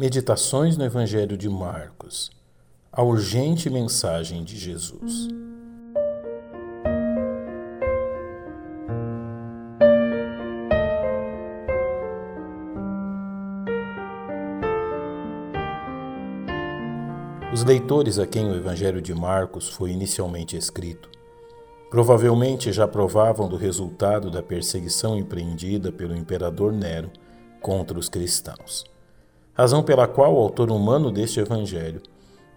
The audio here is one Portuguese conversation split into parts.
Meditações no Evangelho de Marcos. A urgente mensagem de Jesus. Os leitores a quem o Evangelho de Marcos foi inicialmente escrito provavelmente já provavam do resultado da perseguição empreendida pelo imperador Nero contra os cristãos razão pela qual o autor humano deste Evangelho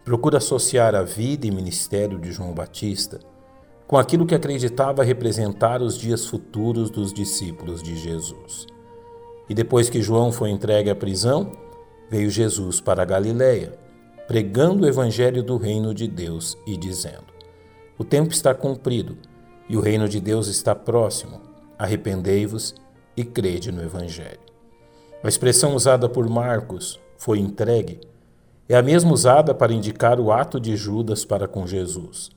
procura associar a vida e ministério de João Batista com aquilo que acreditava representar os dias futuros dos discípulos de Jesus. E depois que João foi entregue à prisão, veio Jesus para a Galiléia, pregando o evangelho do reino de Deus e dizendo: O tempo está cumprido e o reino de Deus está próximo. Arrependei-vos e crede no evangelho. A expressão usada por Marcos, foi entregue, é a mesma usada para indicar o ato de Judas para com Jesus,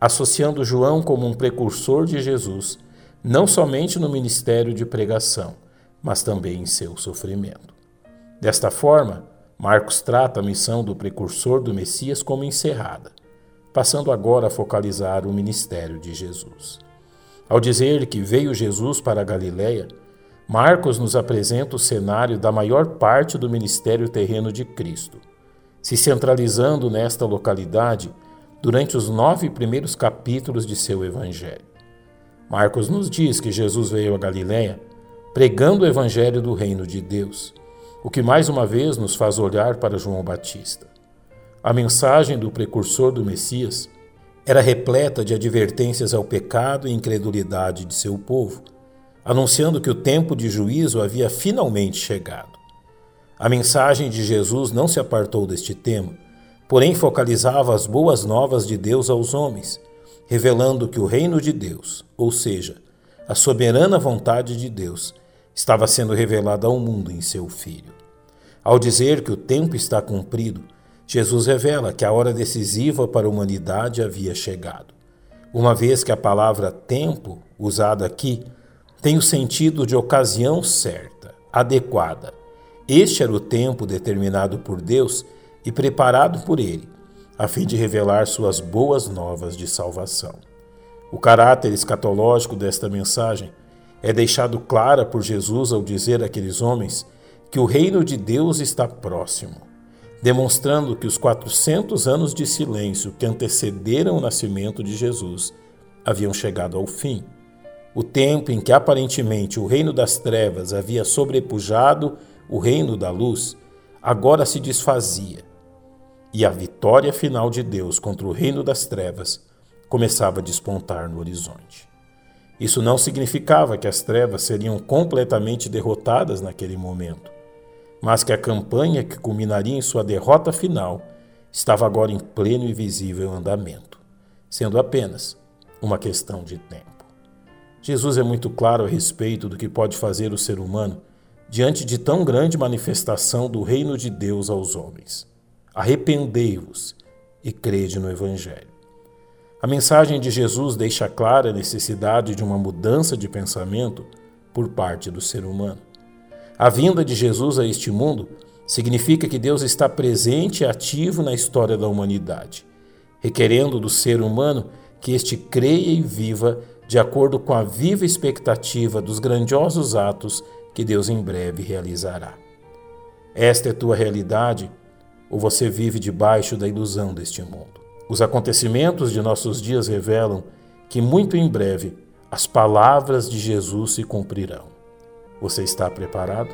associando João como um precursor de Jesus, não somente no ministério de pregação, mas também em seu sofrimento. Desta forma, Marcos trata a missão do precursor do Messias como encerrada, passando agora a focalizar o ministério de Jesus. Ao dizer que veio Jesus para a Galiléia, Marcos nos apresenta o cenário da maior parte do ministério terreno de Cristo, se centralizando nesta localidade durante os nove primeiros capítulos de seu Evangelho. Marcos nos diz que Jesus veio a Galiléia pregando o Evangelho do Reino de Deus, o que mais uma vez nos faz olhar para João Batista. A mensagem do precursor do Messias era repleta de advertências ao pecado e incredulidade de seu povo anunciando que o tempo de juízo havia finalmente chegado. A mensagem de Jesus não se apartou deste tema, porém focalizava as boas novas de Deus aos homens, revelando que o reino de Deus, ou seja, a soberana vontade de Deus, estava sendo revelada ao mundo em seu Filho. Ao dizer que o tempo está cumprido, Jesus revela que a hora decisiva para a humanidade havia chegado. Uma vez que a palavra tempo, usada aqui, tem o sentido de ocasião certa, adequada. Este era o tempo determinado por Deus e preparado por Ele, a fim de revelar suas boas novas de salvação. O caráter escatológico desta mensagem é deixado clara por Jesus ao dizer àqueles homens que o reino de Deus está próximo, demonstrando que os 400 anos de silêncio que antecederam o nascimento de Jesus haviam chegado ao fim o tempo em que aparentemente o reino das trevas havia sobrepujado o reino da luz, agora se desfazia, e a vitória final de Deus contra o reino das trevas começava a despontar no horizonte. Isso não significava que as trevas seriam completamente derrotadas naquele momento, mas que a campanha que culminaria em sua derrota final estava agora em pleno e visível andamento, sendo apenas uma questão de tempo. Jesus é muito claro a respeito do que pode fazer o ser humano diante de tão grande manifestação do reino de Deus aos homens. Arrependei-vos e crede no Evangelho. A mensagem de Jesus deixa clara a necessidade de uma mudança de pensamento por parte do ser humano. A vinda de Jesus a este mundo significa que Deus está presente e ativo na história da humanidade, requerendo do ser humano que este creia e viva de acordo com a viva expectativa dos grandiosos atos que Deus em breve realizará. Esta é tua realidade ou você vive debaixo da ilusão deste mundo? Os acontecimentos de nossos dias revelam que muito em breve as palavras de Jesus se cumprirão. Você está preparado?